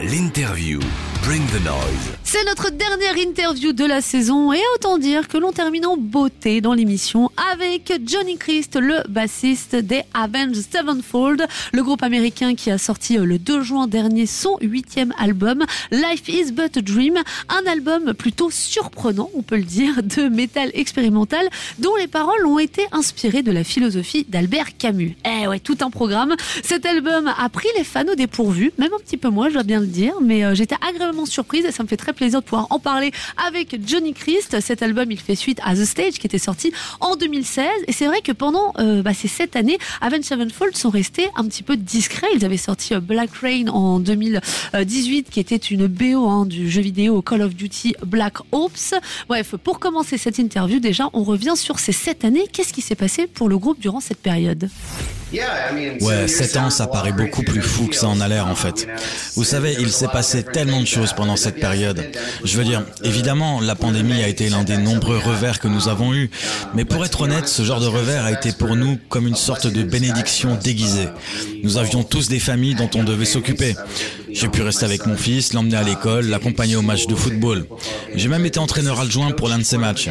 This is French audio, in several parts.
L'interview. Bring the noise. C'est notre dernière interview de la saison et autant dire que l'on termine en beauté dans l'émission avec Johnny Christ, le bassiste des Avenged Sevenfold, le groupe américain qui a sorti euh, le 2 juin dernier son huitième album, Life is But a Dream, un album plutôt surprenant, on peut le dire, de métal expérimental dont les paroles ont été inspirées de la philosophie d'Albert Camus. Eh ouais, tout un programme. Cet album a pris les fans au dépourvu, même un petit peu moi, je dois bien le dire, mais euh, j'étais agréablement surprise et ça me fait très plaisir de pouvoir en parler avec Johnny Christ. Cet album, il fait suite à The Stage qui était sorti en 2016 et c'est vrai que pendant euh, bah, ces sept années, Avenged Sevenfold sont restés un petit peu discrets. Ils avaient sorti euh, Black Rain en 2018 qui était une BO hein, du jeu vidéo Call of Duty Black Ops. Bref, pour commencer cette interview, déjà, on revient sur ces sept années. Qu'est-ce qui s'est passé pour le groupe durant cette période? Ouais, 7 ans, ça paraît beaucoup plus fou que ça en a l'air en fait. Vous savez, il s'est passé tellement de choses pendant cette période. Je veux dire, évidemment, la pandémie a été l'un des nombreux revers que nous avons eus, mais pour être honnête, ce genre de revers a été pour nous comme une sorte de bénédiction déguisée. Nous avions tous des familles dont on devait s'occuper. J'ai pu rester avec mon fils, l'emmener à l'école, l'accompagner au match de football. J'ai même été entraîneur adjoint pour l'un de ces matchs.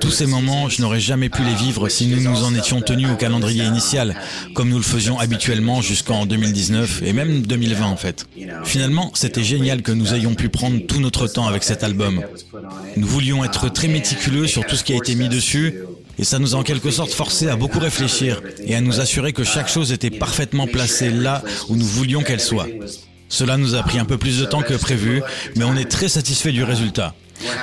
Tous ces moments, je n'aurais jamais pu les vivre si nous nous en étions tenus au calendrier initial, comme nous le faisions habituellement jusqu'en 2019 et même 2020 en fait. Finalement, c'était génial que nous ayons pu prendre tout notre temps avec cet album. Nous voulions être très méticuleux sur tout ce qui a été mis dessus et ça nous a en quelque sorte forcé à beaucoup réfléchir et à nous assurer que chaque chose était parfaitement placée là où nous voulions qu'elle soit. Cela nous a pris un peu plus de temps que prévu, mais on est très satisfait du résultat.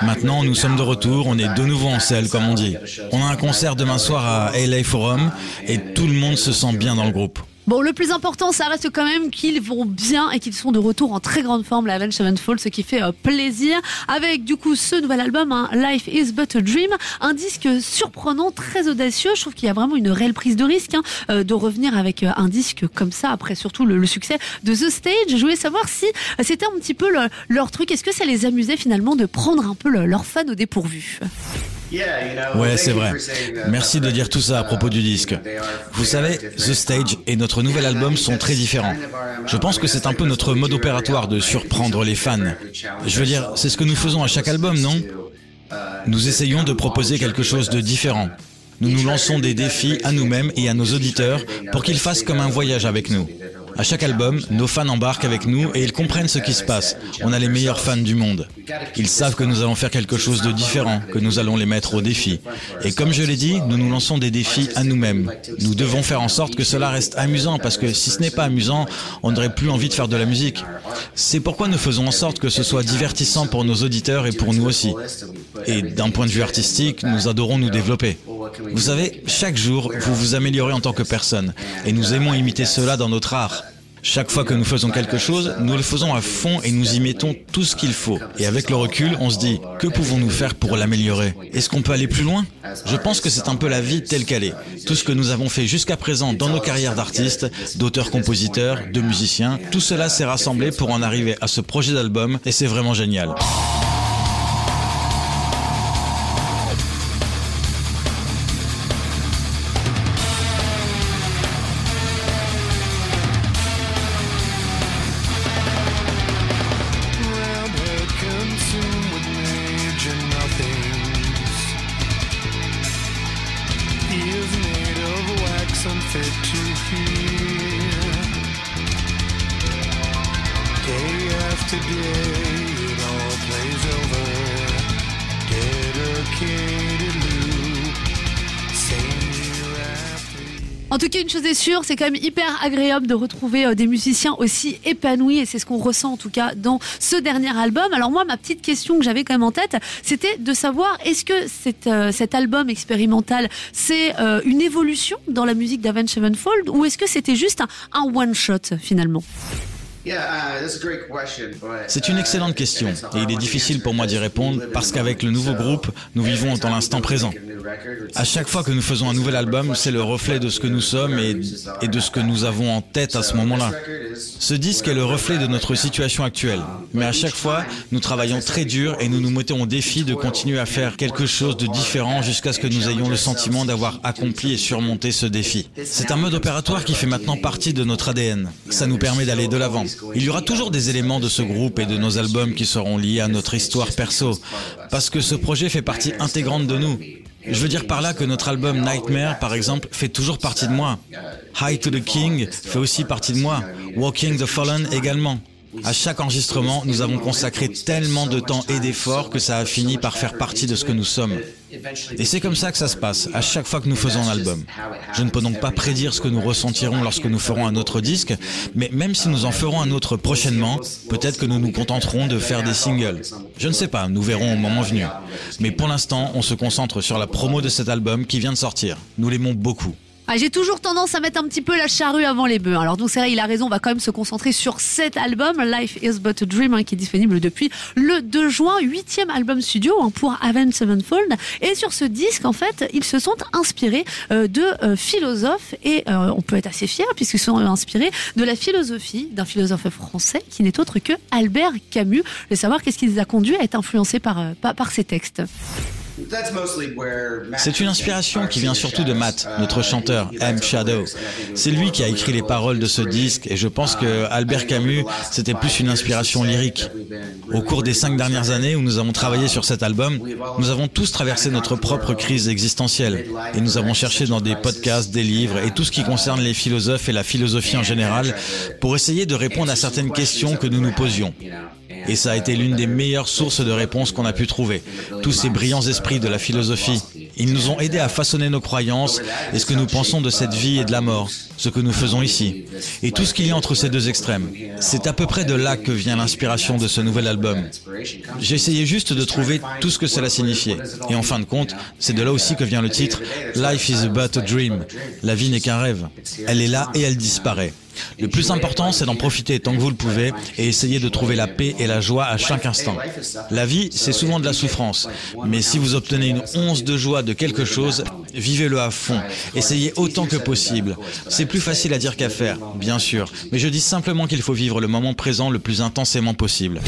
Maintenant, nous sommes de retour, on est de nouveau en selle, comme on dit. On a un concert demain soir à LA Forum et tout le monde se sent bien dans le groupe. Bon, le plus important, ça reste quand même qu'ils vont bien et qu'ils sont de retour en très grande forme, la Avenged Sevenfold, ce qui fait euh, plaisir. Avec du coup ce nouvel album, hein, Life is But a Dream, un disque surprenant, très audacieux. Je trouve qu'il y a vraiment une réelle prise de risque hein, euh, de revenir avec euh, un disque comme ça, après surtout le, succès de The Stage. Je voulais savoir si c'était un petit peu le, leur truc. Est-ce que ça les amusait finalement de prendre un peu leurs fans au dépourvu? Ouais, c'est vrai. Merci de dire tout ça à propos du disque. Vous savez, The Stage et notre nouvel album sont très différents. Je pense que c'est un peu notre mode opératoire de surprendre les fans. Je veux dire, c'est ce que nous faisons à chaque album, non? Nous essayons de proposer quelque chose de différent. Nous nous lançons des défis à nous-mêmes et à nos auditeurs pour qu'ils fassent comme un voyage avec nous. À chaque album, nos fans embarquent avec nous et ils comprennent ce qui se passe. On a les meilleurs fans du monde. Ils savent que nous allons faire quelque chose de différent, que nous allons les mettre au défi. Et comme je l'ai dit, nous nous lançons des défis à nous-mêmes. Nous devons faire en sorte que cela reste amusant parce que si ce n'est pas amusant, on n'aurait plus envie de faire de la musique. C'est pourquoi nous faisons en sorte que ce soit divertissant pour nos auditeurs et pour nous aussi. Et d'un point de vue artistique, nous adorons nous développer. Vous savez, chaque jour, vous vous améliorez en tant que personne. Et nous aimons imiter cela dans notre art. Chaque fois que nous faisons quelque chose, nous le faisons à fond et nous y mettons tout ce qu'il faut. Et avec le recul, on se dit, que pouvons-nous faire pour l'améliorer? Est-ce qu'on peut aller plus loin? Je pense que c'est un peu la vie telle qu'elle est. Tout ce que nous avons fait jusqu'à présent dans nos carrières d'artistes, d'auteurs-compositeurs, de musiciens, tout cela s'est rassemblé pour en arriver à ce projet d'album et c'est vraiment génial. En tout cas, une chose est sûre, c'est quand même hyper agréable de retrouver euh, des musiciens aussi épanouis et c'est ce qu'on ressent en tout cas dans ce dernier album. Alors moi, ma petite question que j'avais quand même en tête, c'était de savoir est-ce que cet, euh, cet album expérimental, c'est euh, une évolution dans la musique d'Avenged Sevenfold ou est-ce que c'était juste un one-shot finalement? C'est une excellente question et il est difficile pour moi d'y répondre parce qu'avec le nouveau groupe, nous vivons dans l'instant présent. À chaque fois que nous faisons un nouvel album, c'est le reflet de ce que nous sommes et, et de ce que nous avons en tête à ce moment-là. Ce disque est le reflet de notre situation actuelle. Mais à chaque fois, nous travaillons très dur et nous nous mettons au défi de continuer à faire quelque chose de différent jusqu'à ce que nous ayons le sentiment d'avoir accompli et surmonté ce défi. C'est un mode opératoire qui fait maintenant partie de notre ADN. Ça nous permet d'aller de l'avant. Il y aura toujours des éléments de ce groupe et de nos albums qui seront liés à notre histoire perso, parce que ce projet fait partie intégrante de nous. Je veux dire par là que notre album Nightmare, par exemple, fait toujours partie de moi. High to the King fait aussi partie de moi. Walking the Fallen également. À chaque enregistrement, nous avons consacré tellement de temps et d'efforts que ça a fini par faire partie de ce que nous sommes. Et c'est comme ça que ça se passe, à chaque fois que nous faisons un album. Je ne peux donc pas prédire ce que nous ressentirons lorsque nous ferons un autre disque, mais même si nous en ferons un autre prochainement, peut-être que nous nous contenterons de faire des singles. Je ne sais pas, nous verrons au moment venu. Mais pour l'instant, on se concentre sur la promo de cet album qui vient de sortir. Nous l'aimons beaucoup. Ah, j'ai toujours tendance à mettre un petit peu la charrue avant les bœufs. Alors donc c'est vrai, il a raison, on va quand même se concentrer sur cet album, Life is but a Dream, hein, qui est disponible depuis le 2 juin, huitième album studio hein, pour Avenged Sevenfold. Et sur ce disque, en fait, ils se sont inspirés euh, de euh, philosophes et euh, on peut être assez fiers puisqu'ils sont inspirés de la philosophie d'un philosophe français qui n'est autre que Albert Camus. Je savoir qu'est-ce qui les a conduits à être influencés par, par ces textes. C'est une inspiration qui vient surtout de Matt, notre chanteur, M. Shadow. C'est lui qui a écrit les paroles de ce disque et je pense que Albert Camus, c'était plus une inspiration lyrique. Au cours des cinq dernières années où nous avons travaillé sur cet album, nous avons tous traversé notre propre crise existentielle et nous avons cherché dans des podcasts, des livres et tout ce qui concerne les philosophes et la philosophie en général pour essayer de répondre à certaines questions que nous nous posions. Et ça a été l'une des meilleures sources de réponses qu'on a pu trouver. Tous ces brillants esprits de la philosophie, ils nous ont aidés à façonner nos croyances et ce que nous pensons de cette vie et de la mort, ce que nous faisons ici, et tout ce qu'il y a entre ces deux extrêmes. C'est à peu près de là que vient l'inspiration de ce nouvel album. Essayé juste de trouver tout ce que cela signifiait. Et en fin de compte, c'est de là aussi que vient le titre Life is but a dream. La vie n'est qu'un rêve. Elle est là et elle disparaît. Le plus important, c'est d'en profiter tant que vous le pouvez et essayer de trouver la paix et la joie à chaque instant. La vie, c'est souvent de la souffrance, mais si vous obtenez une once de joie de quelque chose, vivez-le à fond. Essayez autant que possible. C'est plus facile à dire qu'à faire, bien sûr, mais je dis simplement qu'il faut vivre le moment présent le plus intensément possible.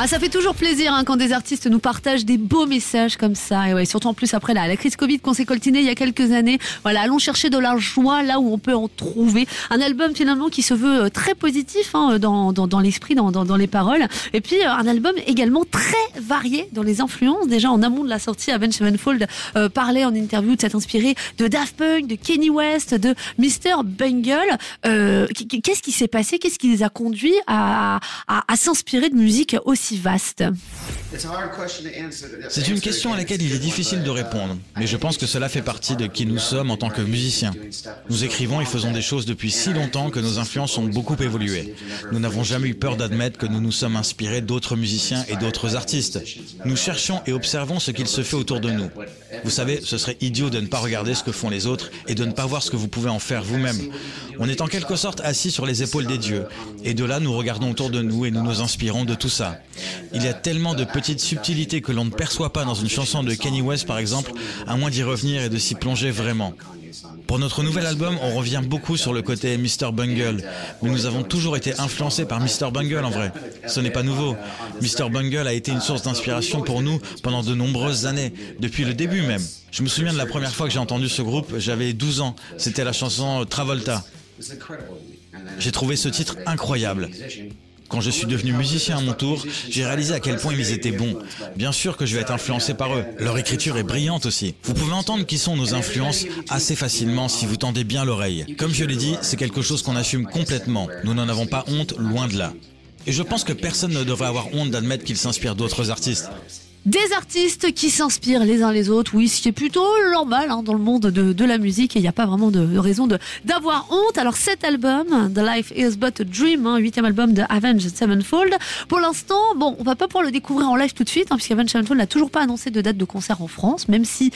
Ah, ça fait toujours plaisir hein, quand des artistes nous partagent des beaux messages comme ça. Et ouais, surtout en plus après la, crise Covid qu'on s'est coltinée il y a quelques années. Voilà, allons chercher de la joie là où on peut en trouver. Un album finalement qui se veut euh, très positif hein, dans, dans, dans l'esprit, dans, dans, dans, les paroles. Et puis euh, un album également très varié dans les influences. Déjà en amont de la sortie, Avenged Sevenfold euh, parlait en interview de s'être inspiré de Daft Punk, de Kenny West, de Mr. Bungle. Euh, Qu'est-ce qui s'est passé? Qu'est-ce qui les a conduits à, à, à s'inspirer de musique aussi vaste C'est une question à laquelle il est difficile de répondre, mais je pense que cela fait partie de qui nous sommes en tant que musiciens. Nous écrivons et faisons des choses depuis si longtemps que nos influences ont beaucoup évolué. Nous n'avons jamais eu peur d'admettre que nous nous sommes inspirés d'autres musiciens et d'autres artistes. Nous cherchons et observons ce qu'il se fait autour de nous. Vous savez, ce serait idiot de ne pas regarder ce que font les autres et de ne pas voir ce que vous pouvez en faire vous-même. On est en quelque sorte assis sur les épaules des dieux, et de là nous regardons autour de nous et nous nous inspirons de tout ça. Il y a tellement de petites subtilités que l'on ne perçoit pas dans une chanson de Kenny West par exemple, à moins d'y revenir et de s'y plonger vraiment. Pour notre nouvel album, on revient beaucoup sur le côté Mr. Bungle, mais nous avons toujours été influencés par Mr. Bungle en vrai. Ce n'est pas nouveau. Mr. Bungle a été une source d'inspiration pour nous pendant de nombreuses années, depuis le début même. Je me souviens de la première fois que j'ai entendu ce groupe, j'avais 12 ans. C'était la chanson Travolta. J'ai trouvé ce titre incroyable. Quand je suis devenu musicien à mon tour, j'ai réalisé à quel point ils étaient bons. Bien sûr que je vais être influencé par eux. Leur écriture est brillante aussi. Vous pouvez entendre qui sont nos influences assez facilement si vous tendez bien l'oreille. Comme je l'ai dit, c'est quelque chose qu'on assume complètement. Nous n'en avons pas honte, loin de là. Et je pense que personne ne devrait avoir honte d'admettre qu'il s'inspire d'autres artistes des artistes qui s'inspirent les uns les autres, oui, ce qui est plutôt normal hein, dans le monde de, la musique et il n'y a pas vraiment de, raison d'avoir honte. Alors cet album, The Life Is But a Dream, hein, huitième album de Avenged Sevenfold, pour l'instant, bon, on va pas pouvoir le découvrir en live tout de suite, hein, puisqu'Avenged Sevenfold n'a toujours pas annoncé de date de concert en France, même si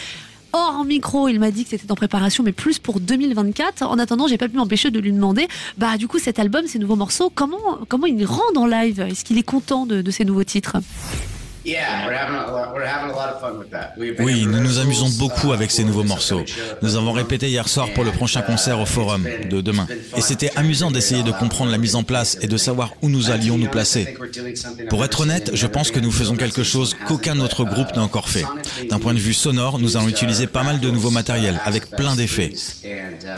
hors micro. Il m'a dit que c'était en préparation, mais plus pour 2024. En attendant, j'ai pas pu m'empêcher de lui demander, bah du coup cet album, ces nouveaux morceaux, comment comment il rend en live? Est-ce qu'il est content de, de ces nouveaux titres? Oui, nous nous amusons beaucoup avec ces nouveaux morceaux. Nous avons répété hier soir pour le prochain concert au Forum de demain. Et c'était amusant d'essayer de comprendre la mise en place et de savoir où nous allions nous placer. Pour être honnête, je pense que nous faisons quelque chose qu'aucun autre groupe n'a encore fait. D'un point de vue sonore, nous allons utiliser pas mal de nouveaux matériels avec plein d'effets.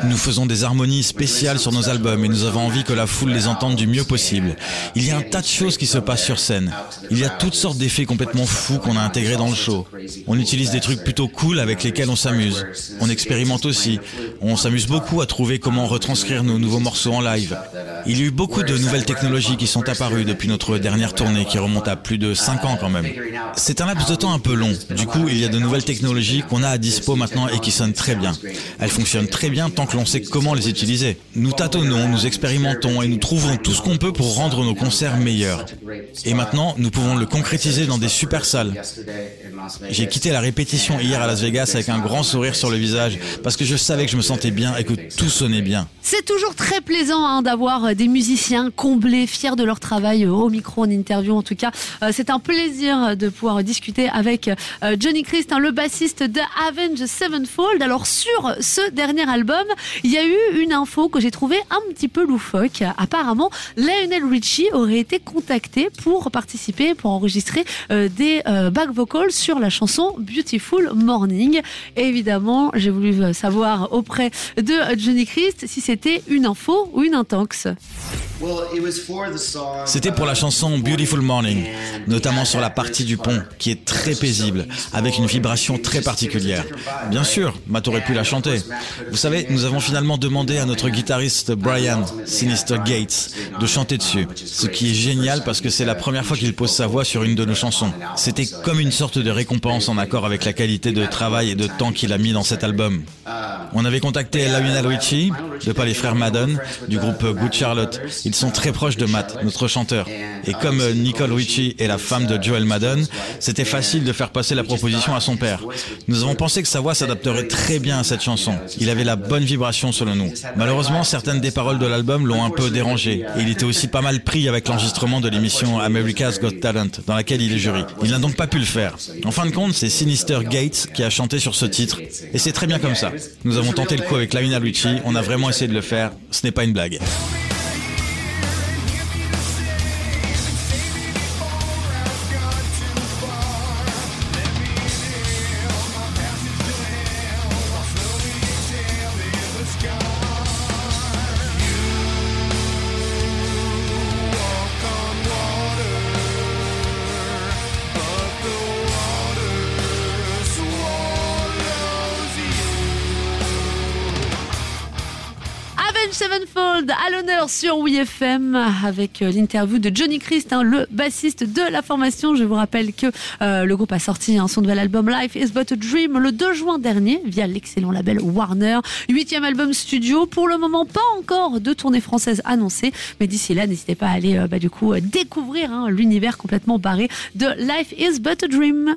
Nous faisons des harmonies spéciales sur nos albums et nous avons envie que la foule les entende du mieux possible. Il y a un tas de choses qui se passent sur scène. Il y a toutes sortes d'effets complètement fous qu'on a intégrés dans le show. On utilise des trucs plutôt cool avec lesquels on s'amuse. On expérimente aussi. On s'amuse beaucoup à trouver comment retranscrire nos nouveaux morceaux en live. Il y a eu beaucoup de nouvelles technologies qui sont apparues depuis notre dernière tournée qui remonte à plus de 5 ans quand même. C'est un laps de temps un peu long. Du coup, il y a de nouvelles technologies qu'on a à dispo maintenant et qui sonnent très bien. Elles fonctionnent très bien tant que l'on sait comment les utiliser. Nous tâtonnons, nous expérimentons et nous trouvons tout ce qu'on peut pour rendre nos concerts meilleurs. Et maintenant, nous pouvons le concrétiser dans des super salles. J'ai quitté la répétition hier à Las Vegas avec un grand sourire sur le visage parce que je savais que je me sentais bien et que tout sonnait bien. C'est toujours très plaisant hein, d'avoir des musiciens comblés, fiers de leur travail euh, au micro, en interview en tout cas. Euh, c'est un plaisir de pouvoir discuter avec Johnny Christ, hein, le bassiste de Avenge Sevenfold. Alors sur ce dernier album, il y a eu une info que j'ai trouvée un petit peu loufoque. Apparemment, Lionel Richie aurait été contacté pour participer, pour enregistrer des back vocals sur la chanson Beautiful Morning. Évidemment, j'ai voulu savoir auprès de Johnny Christ si c'était une info ou une intox. C'était pour la chanson Beautiful Morning, notamment sur la partie du pont, qui est très paisible, avec une vibration très particulière. Bien sûr, Matt aurait pu la chanter. Vous savez, nous avons finalement demandé à notre guitariste Brian Sinister Gates de chanter dessus, ce qui est génial parce que c'est la première fois qu'il pose sa voix sur une de nos chansons. C'était comme une sorte de récompense en accord avec la qualité de travail et de temps qu'il a mis dans cet album. On avait contacté Lionel Richie, de pas les frères Madden, du groupe Good Charlotte. Ils sont très proches de Matt, notre chanteur. Et comme euh, Nicole Richie est la femme de Joel Madden, c'était facile de faire passer la proposition à son père. Nous avons pensé que sa voix s'adapterait très bien à cette chanson. Il avait la bonne vibration selon nous. Malheureusement, certaines des paroles de l'album l'ont un peu dérangé. Et il était aussi pas mal pris avec l'enregistrement de l'émission America's Got Talent, dans laquelle il est jury. Il n'a donc pas pu le faire. En fin de compte, c'est Sinister Gates qui a chanté sur ce titre. Et c'est très bien comme ça. Nous avons tenté le coup avec Lamina Richie, on a vraiment essayé de le faire, ce n'est pas une blague. Sevenfold à l'honneur sur WeFM avec euh, l'interview de Johnny Christ, hein, le bassiste de la formation. Je vous rappelle que euh, le groupe a sorti son nouvel album Life is But a Dream le 2 juin dernier via l'excellent label Warner. Huitième album studio. Pour le moment, pas encore de tournée française annoncée, mais d'ici là, n'hésitez pas à aller euh, bah, du coup découvrir hein, l'univers complètement barré de Life is But a Dream.